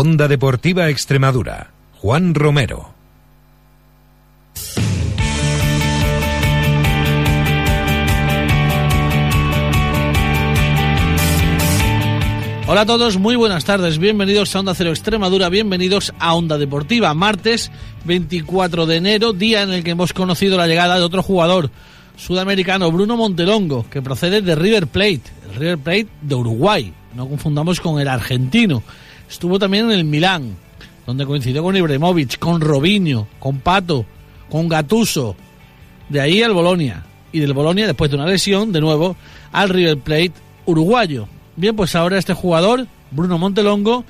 Onda Deportiva Extremadura. Juan Romero. Hola a todos, muy buenas tardes, bienvenidos a Onda Cero Extremadura, bienvenidos a Onda Deportiva, martes 24 de enero, día en el que hemos conocido la llegada de otro jugador sudamericano, Bruno Montelongo, que procede de River Plate, el River Plate de Uruguay, no confundamos con el argentino. Estuvo también en el Milán, donde coincidió con Ibrahimovic, con Robinho, con Pato, con Gatuso, de ahí al Bolonia, y del Bolonia, después de una lesión, de nuevo al River Plate uruguayo. Bien, pues ahora este jugador, Bruno Montelongo,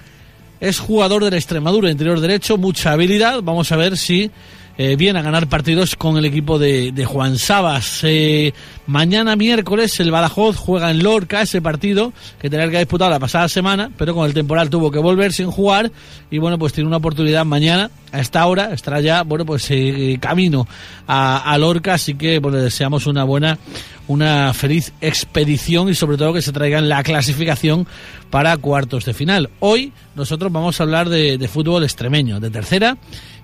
es jugador de la Extremadura, interior derecho, mucha habilidad. Vamos a ver si eh, viene a ganar partidos con el equipo de, de Juan Sabas. Eh, mañana miércoles el Badajoz juega en Lorca ese partido que tenía que disputar la pasada semana, pero con el temporal tuvo que volver sin jugar y bueno, pues tiene una oportunidad mañana a esta hora, estará ya, bueno, pues eh, camino a, a, Lorca, así que pues, le deseamos una buena, una feliz expedición y sobre todo que se traigan la clasificación para cuartos de final. Hoy nosotros vamos a hablar de, de fútbol extremeño, de tercera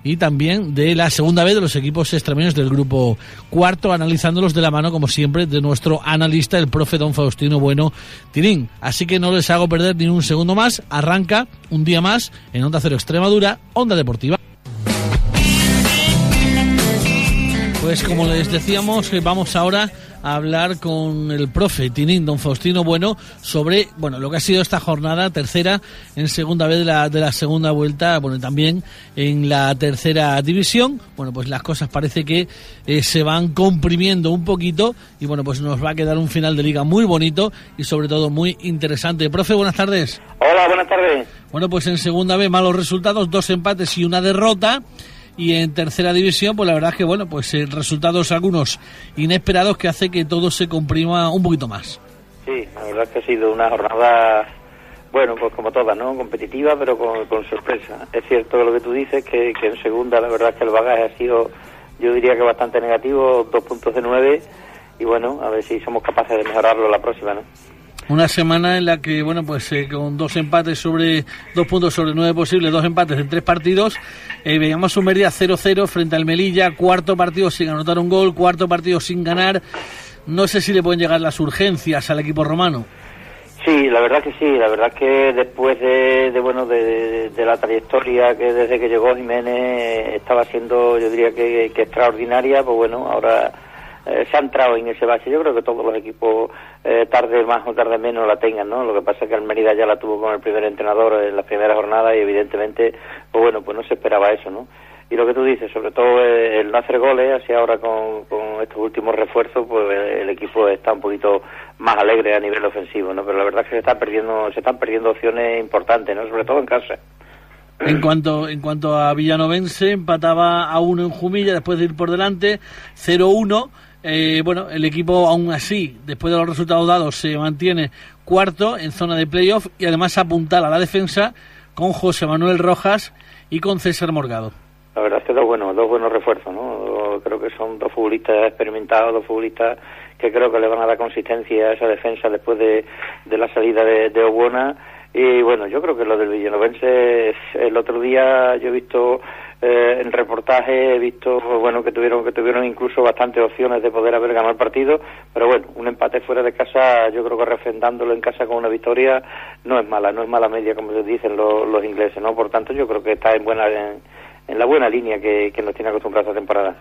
y también de la segunda vez de los equipos extremeños del grupo cuarto, analizándolos de la mano, como siempre, de nuestro analista, el profe don Faustino Bueno Tirín. Así que no les hago perder ni un segundo más. Arranca un día más en Onda Cero Extremadura, Onda Deportiva. Pues como les decíamos, vamos ahora a hablar con el profe Tinín, don Faustino Bueno, sobre bueno lo que ha sido esta jornada tercera en segunda vez de la, de la segunda vuelta, bueno, también en la tercera división. Bueno, pues las cosas parece que eh, se van comprimiendo un poquito y bueno, pues nos va a quedar un final de liga muy bonito y sobre todo muy interesante. Profe, buenas tardes. Hola, buenas tardes. Bueno, pues en segunda vez malos resultados, dos empates y una derrota y en tercera división, pues la verdad es que, bueno, pues eh, resultados algunos inesperados que hace que todo se comprima un poquito más. Sí, la verdad es que ha sido una jornada, bueno, pues como todas, ¿no? Competitiva, pero con, con sorpresa. Es cierto lo que tú dices, que, que, en segunda la verdad es que el bagaje ha sido, yo diría que bastante negativo, dos puntos de nueve, y bueno, a ver si somos capaces de mejorarlo la próxima, ¿no? Una semana en la que, bueno, pues eh, con dos empates sobre, dos puntos sobre nueve posibles, dos empates en tres partidos, eh, veíamos un Mérida 0-0 frente al Melilla, cuarto partido sin anotar un gol, cuarto partido sin ganar. No sé si le pueden llegar las urgencias al equipo romano. Sí, la verdad que sí, la verdad que después de, de bueno de, la trayectoria que desde que llegó Jiménez estaba siendo, yo diría que, extraordinaria, pues bueno, ahora eh, se ha entrado en ese bache. Yo creo que todos los equipos, eh, tarde más o tarde menos, la tengan, ¿no? Lo que pasa es que Almería ya la tuvo con el primer entrenador en la primera jornada y evidentemente, pues bueno, pues no se esperaba eso, ¿no? Y lo que tú dices, sobre todo eh, el no hacer goles, así ahora con, con estos últimos refuerzos, pues el equipo está un poquito más alegre a nivel ofensivo, ¿no? Pero la verdad es que se están perdiendo, se están perdiendo opciones importantes, ¿no? Sobre todo en casa. En cuanto, en cuanto a Villanovense, empataba a uno en Jumilla después de ir por delante, 0-1. Eh, bueno, el equipo aún así, después de los resultados dados, se mantiene cuarto en zona de playoff y además apuntala a la defensa con José Manuel Rojas y con César Morgado. La verdad es que dos buenos, dos buenos refuerzos, ¿no? Creo que son dos futbolistas experimentados, dos futbolistas que creo que le van a dar consistencia a esa defensa después de, de la salida de, de Obuena. Y bueno, yo creo que lo del Villanovense, el otro día yo he visto eh, en reportaje he visto bueno que tuvieron que tuvieron incluso bastantes opciones de poder haber ganado el partido pero bueno un empate fuera de casa yo creo que refrendándolo en casa con una victoria no es mala no es mala media como dicen los, los ingleses no por tanto yo creo que está en buena en, en la buena línea que, que, nos tiene acostumbrado esta temporada.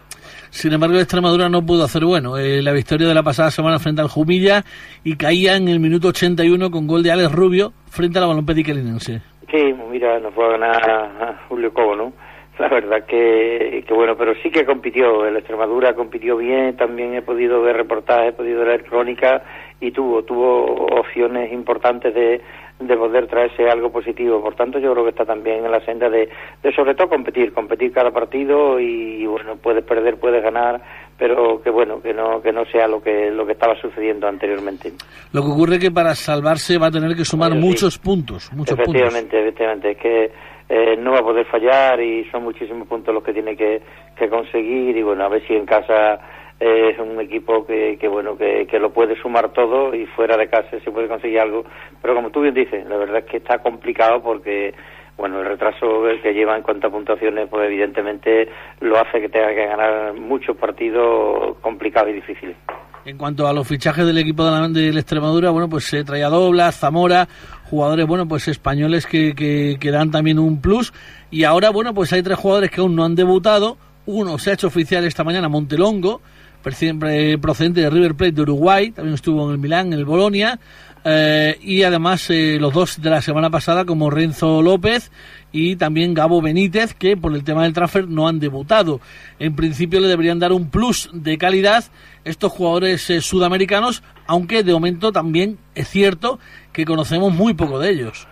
Sin embargo, Extremadura no pudo hacer bueno. Eh, la victoria de la pasada semana frente al Jumilla y caía en el minuto 81 con gol de Alex Rubio frente a la Linense. Sí, mira, nos fue a ganar Julio Cobo, ¿no? La verdad que, que bueno, pero sí que compitió, el Extremadura compitió bien, también he podido ver reportajes, he podido leer crónica y tuvo, tuvo opciones importantes de, de poder traerse algo positivo. Por tanto, yo creo que está también en la senda de, de sobre todo competir, competir cada partido y, bueno, puedes perder, puedes ganar, pero que bueno, que no que no sea lo que lo que estaba sucediendo anteriormente. Lo que ocurre es que para salvarse va a tener que sumar Bueno, muchos sí. puntos, muchos efectivamente, puntos. efectivamente, es que eh, no va a poder fallar y son muchísimos puntos los que tiene que, conseguir y bueno, a ver si en casa eh, es un equipo que, que bueno que, que, lo puede sumar todo y fuera de casa se puede conseguir algo pero como tú bien dices la verdad es que está complicado porque bueno, el retraso que lleva en cuanto a puntuaciones, pues evidentemente lo hace que tenga que ganar muchos partidos complicados y difíciles. En cuanto a los fichajes del equipo de la, de Extremadura, bueno, pues se traía Doblas, Zamora, jugadores, bueno, pues españoles que, que, dan también un plus. Y ahora, bueno, pues hay tres jugadores que aún no han debutado. Uno se ha hecho oficial esta mañana, Montelongo, procedente de River Plate de Uruguay, también estuvo en el Milán, en el Bolonia. Eh, y además eh, los dos de la semana pasada como Renzo López y también Gabo Benítez que por el tema del transfer no han debutado. En principio le deberían dar un plus de calidad estos jugadores eh, sudamericanos, aunque de momento también es cierto que conocemos muy poco de ellos.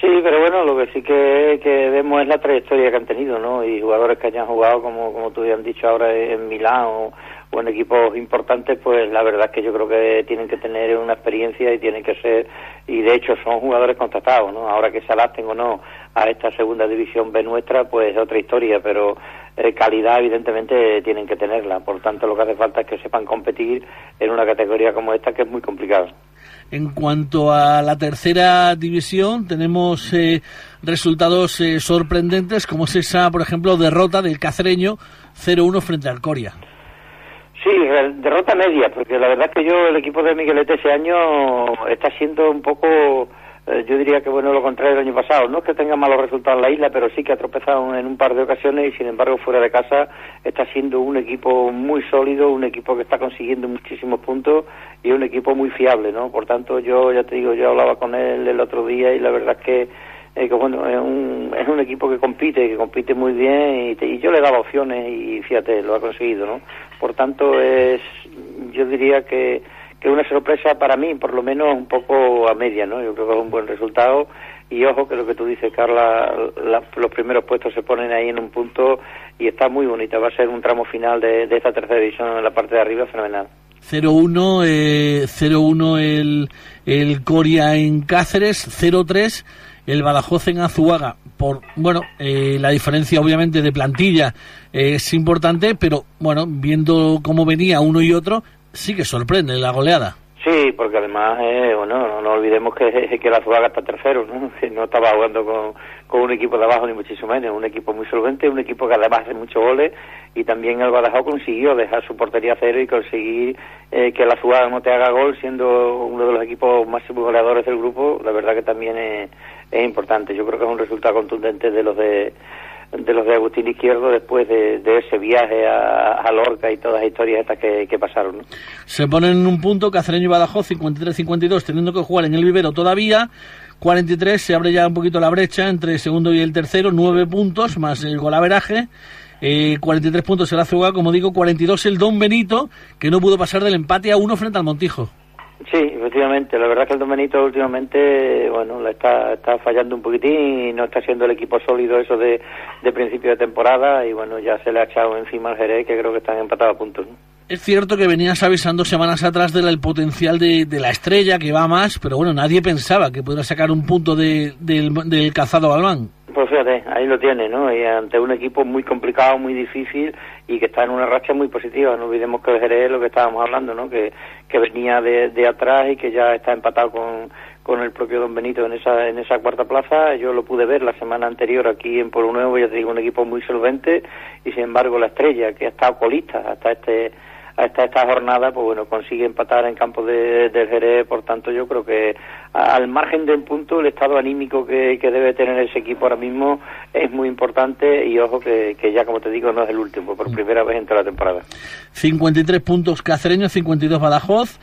Sí, pero bueno, lo que sí que, vemos es la trayectoria que han tenido, ¿no? Y jugadores que hayan jugado, como, como tú han dicho ahora, en Milán o, en equipos importantes, pues la verdad es que yo creo que tienen que tener una experiencia y tienen que ser, y de hecho son jugadores contratados, ¿no? Ahora que se adapten o no a esta segunda división B nuestra, pues es otra historia, pero eh, calidad evidentemente tienen que tenerla. Por tanto, lo que hace falta es que sepan competir en una categoría como esta que es muy complicada. En cuanto a la tercera división, tenemos eh, resultados eh, sorprendentes, como es esa, por ejemplo, derrota del cacereño 0-1 frente al Coria. Sí, derrota media, porque la verdad que yo, el equipo de Miguelete ese año está siendo un poco eh, yo diría que bueno lo contrario del año pasado. No es que tenga malos resultados en la isla, pero sí que ha tropezado en un par de ocasiones y sin embargo fuera de casa está siendo un equipo muy sólido, un equipo que está consiguiendo muchísimos puntos y un equipo muy fiable, ¿no? Por tanto, yo ya te digo, yo hablaba con él el otro día y la verdad es que, eh, bueno, es un, es un equipo que compite, que compite muy bien y, y yo le daba opciones y fíjate, lo ha conseguido, ¿no? Por tanto, es, yo diría que que una sorpresa para mí, por lo menos un poco a media, ¿no? Yo creo que es un buen resultado y ojo que lo que tú dices, Carla, los primeros puestos se ponen ahí en un punto y está muy bonita. Va a ser un tramo final de, esta tercera división en la parte de arriba fenomenal. 0-1 eh, 0-1 el, el Coria en Cáceres, 0-3 el Badajoz en Azuaga. Por, bueno, eh, la diferencia obviamente de plantilla es importante, pero bueno, viendo cómo venía uno y otro, sí que sorprende la goleada. Sí, porque además, eh, bueno, no, olvidemos que, que la Zuaga está tercero, ¿no? Que no estaba jugando con, con, un equipo de abajo ni muchísimo menos, un equipo muy solvente, un equipo que además hace muchos goles y también el Badajoz consiguió dejar su portería cero y conseguir eh, que la Zuaga no te haga gol siendo uno de los equipos máximos goleadores del grupo, la verdad que también es importante. Yo creo que es un resultado contundente de los de de los de Agustín Izquierdo después de, ese viaje a, Lorca y todas las historias estas que, pasaron. Se ponen en un punto Cacereño y Badajoz 53-52 teniendo que jugar en el vivero todavía. 43 se abre ya un poquito la brecha entre el segundo y el tercero, 9 puntos más el golaveraje. Eh, 43 puntos el Azuga, como digo, 42 el Don Benito, que no pudo pasar del empate a uno frente al Montijo. Sí, efectivamente. La verdad es que el Don Benito últimamente, bueno, le está, está fallando un poquitín y no está siendo el equipo sólido eso de, de principio de temporada y bueno, ya se le ha echado encima al Jerez que creo que están empatados a puntos. Es cierto que venías avisando semanas atrás del potencial de, de, la estrella que va más, pero bueno, nadie pensaba que pudiera sacar un punto de, del, del cazado Balbán. Pues fíjate, ahí lo tiene, ¿no? Y ante un equipo muy complicado, muy difícil y que está en una racha muy positiva. No olvidemos que el Jerez es lo que estábamos hablando, ¿no? Que, que venía de, de atrás y que ya está empatado con, con el propio Don Benito en esa, en esa cuarta plaza. Yo lo pude ver la semana anterior aquí en Pueblo Nuevo, ya te digo, un equipo muy solvente y sin embargo la estrella, que ha estado colista hasta este hasta esta jornada, pues bueno, consigue empatar en campo de, del Jerez, por tanto yo creo que al margen del punto, el estado anímico que, debe tener ese equipo ahora mismo es muy importante y ojo que, ya como te digo no es el último, por mm. primera vez en toda la temporada. 53 puntos Cacereño, 52 Badajoz.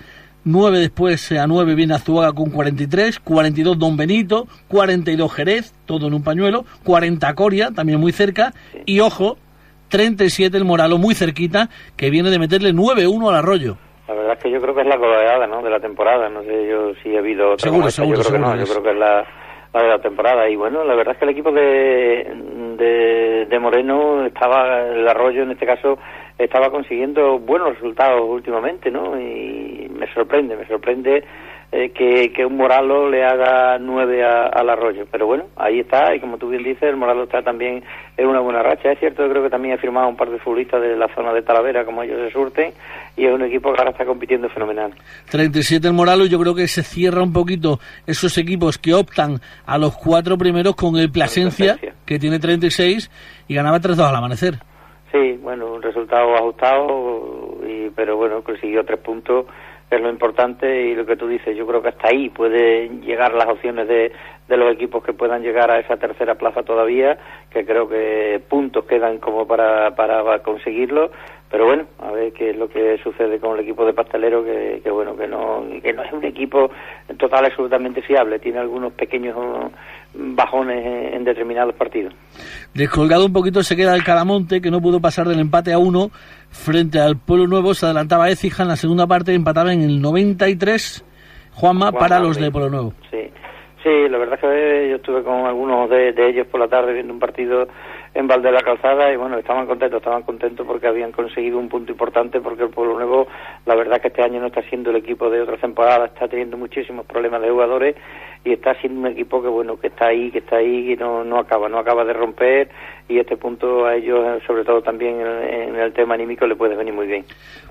9 después a 9 viene Azuaga con 43, 42 Don Benito, 42 Jerez, todo en un pañuelo, 40 Coria, también muy cerca, y ojo, 37 el Moralo, muy cerquita, que viene de meterle 9-1 al Arroyo. La verdad es que yo creo que es la goleada ¿no? de la temporada. No sé yo si ha habido otra seguro, seguro, Yo creo que no, yo creo que es la, de la temporada. Y bueno, la verdad es que el equipo de, de, de, Moreno estaba, el Arroyo en este caso, estaba consiguiendo buenos resultados últimamente, ¿no? Y me sorprende, me sorprende eh, que, que, un Moralo le haga nueve al Arroyo. Pero bueno, ahí está, y como tú bien dices, el Moralo está también en una buena racha. Es cierto, yo creo que también ha firmado un par de futbolistas de la zona de Talavera, como ellos se surten, y es un equipo que ahora está compitiendo fenomenal. 37 el Moralo, yo creo que se cierra un poquito esos equipos que optan a los cuatro primeros con el Plasencia, que tiene 36 y ganaba 3-2 al amanecer. Sí, bueno, un resultado ajustado, y, pero bueno, consiguió tres puntos es lo importante y lo que tú dices, yo creo que hasta ahí pueden llegar las opciones de, de los equipos que puedan llegar a esa tercera plaza todavía, que creo que puntos quedan como para, para conseguirlo, pero bueno, a ver qué es lo que sucede con el equipo de Pastelero, que, que bueno, que no, que no es un equipo total absolutamente fiable, tiene algunos pequeños bajones en determinados partidos. Descolgado un poquito se queda el Calamonte, que no pudo pasar del empate a uno frente al Pueblo Nuevo. Se adelantaba Ecija en la segunda parte, empataba en el 93. Juanma, para los de Pueblo Nuevo. Sí. Sí, la verdad es que yo estuve con algunos de, ellos por la tarde viendo un partido en Valde de la Calzada y bueno, estaban contentos, estaban contentos porque habían conseguido un punto importante porque el Pueblo Nuevo, la verdad que este año no está siendo el equipo de otras temporadas, está teniendo muchísimos problemas de jugadores y está siendo un equipo que bueno, que está ahí, que está ahí y no, no acaba, no acaba de romper y este punto a ellos, sobre todo también en, el tema anímico, le puede venir muy bien.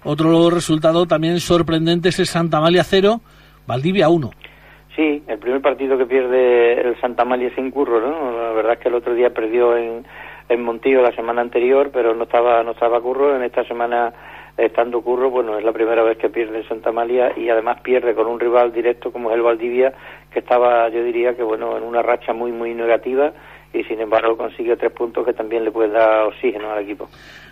Otro resultado también sorprendente es el Santa Malia 0, Valdivia 1. Sí, el primer partido que pierde el Santa Malia sin curro, ¿no? La verdad es que el otro día perdió en, en Montillo la semana anterior, pero no estaba no estaba Curro. En esta semana, estando Curro, bueno, es la primera vez que pierde en Santa María y además pierde con un rival directo como es el Valdivia, que estaba, yo diría que, bueno, en una racha muy, muy negativa y sin embargo consigue tres puntos que también le puede dar oxígeno al equipo.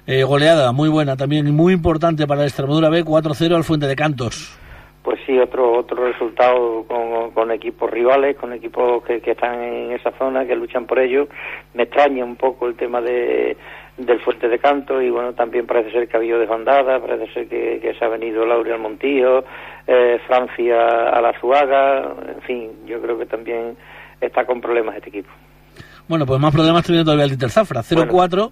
Eh, goleada muy buena también, muy importante para la Extremadura B, 4-0 al Fuente de Cantos pues sí, otro otro resultado con, equipos rivales, con equipos que, están en esa zona, que luchan por ello. Me extraña un poco el tema de, del Fuerte de Canto y bueno, también parece ser que ha habido desbandada, parece ser que, se ha venido Laura al Montillo, eh, Francia a la Zuaga, en fin, yo creo que también está con problemas este equipo. Bueno, pues más problemas tiene todavía el Dieter Zafra, 0-4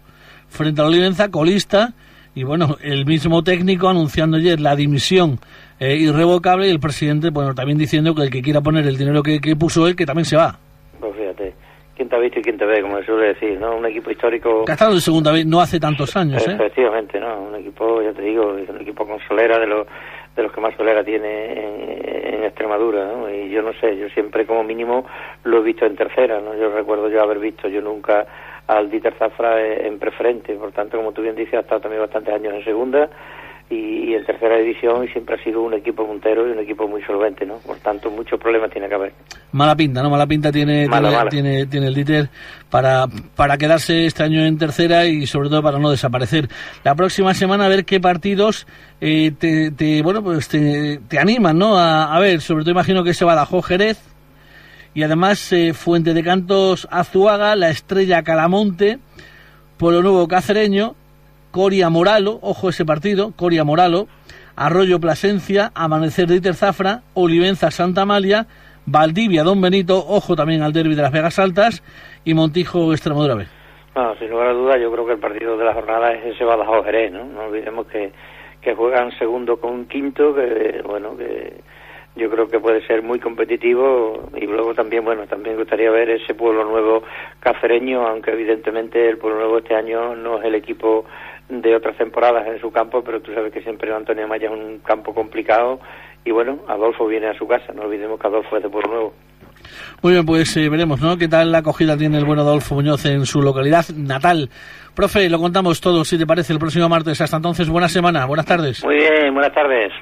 frente a la Olivenza, colista, y bueno, el mismo técnico anunciando ayer la dimisión eh, irrevocable y el presidente, bueno, también diciendo que el que quiera poner el dinero que, puso él, que también se va. Pues fíjate, quién te ha visto y quién te ve, como se suele decir, ¿no? Un equipo histórico... Que ha estado en segunda vez, no hace tantos años, ¿eh? Efectivamente, ¿no? Un equipo, ya te digo, es un equipo con solera de los de los que más solera tiene en, Extremadura, ¿no? Y yo no sé, yo siempre como mínimo lo he visto en tercera, ¿no? Yo recuerdo yo haber visto, yo nunca al Dieter Zafra en preferente, por tanto, como tú bien dices, ha estado también bastantes años en segunda y, en tercera división y siempre ha sido un equipo puntero y un equipo muy solvente, ¿no? Por tanto, muchos problemas tiene que haber. Mala pinta, ¿no? Mala pinta tiene, tiene, tiene, el Dieter para, para quedarse este año en tercera y sobre todo para no desaparecer. La próxima semana a ver qué partidos eh, te, bueno, pues te, te animan, ¿no? A, a, ver, sobre todo imagino que se va a Jerez, y además eh, Fuente de Cantos Azuaga, La Estrella Calamonte, Pueblo Nuevo Cacereño, Coria Moralo, ojo ese partido, Coria Moralo, Arroyo Plasencia, Amanecer de Iterzafra, Olivenza Santa Amalia, Valdivia Don Benito, ojo también al derby de las Vegas Altas y Montijo Extremadura B. Sin lugar a dudas, yo creo que el partido de la jornada es ese Badajoz Jerez, ¿no? No olvidemos que, que juegan segundo con quinto, que bueno, que yo creo que puede ser muy competitivo y luego también, bueno, también gustaría ver ese pueblo nuevo cacereño, aunque evidentemente el pueblo nuevo este año no es el equipo de otras temporadas en su campo, pero tú sabes que siempre Antonio Maya es un campo complicado y bueno, Adolfo viene a su casa, no olvidemos que Adolfo es de Pueblo Nuevo. Muy bien, pues eh, veremos, ¿no? ¿Qué tal la acogida tiene el buen Adolfo Muñoz en su localidad natal? Profe, lo contamos todo, si te parece, el próximo martes. Hasta entonces, buena semana, buenas tardes. Muy bien, buenas tardes.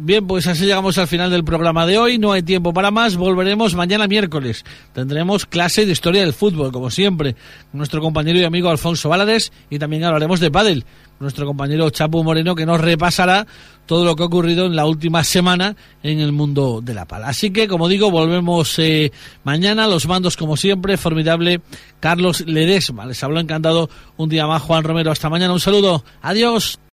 Bien, pues así llegamos al final del programa de hoy. No hay tiempo para más. Volveremos mañana miércoles. Tendremos clase de historia del fútbol, como siempre. Nuestro compañero y amigo Alfonso Válades y también hablaremos de pádel. Nuestro compañero Chapo Moreno que nos repasará todo lo que ha ocurrido en la última semana en el mundo de la pala. Así que, como digo, volvemos eh, mañana. Los mandos, como siempre, formidable Carlos Ledesma. Les habló encantado un día más Juan Romero. Hasta mañana. Un saludo. Adiós.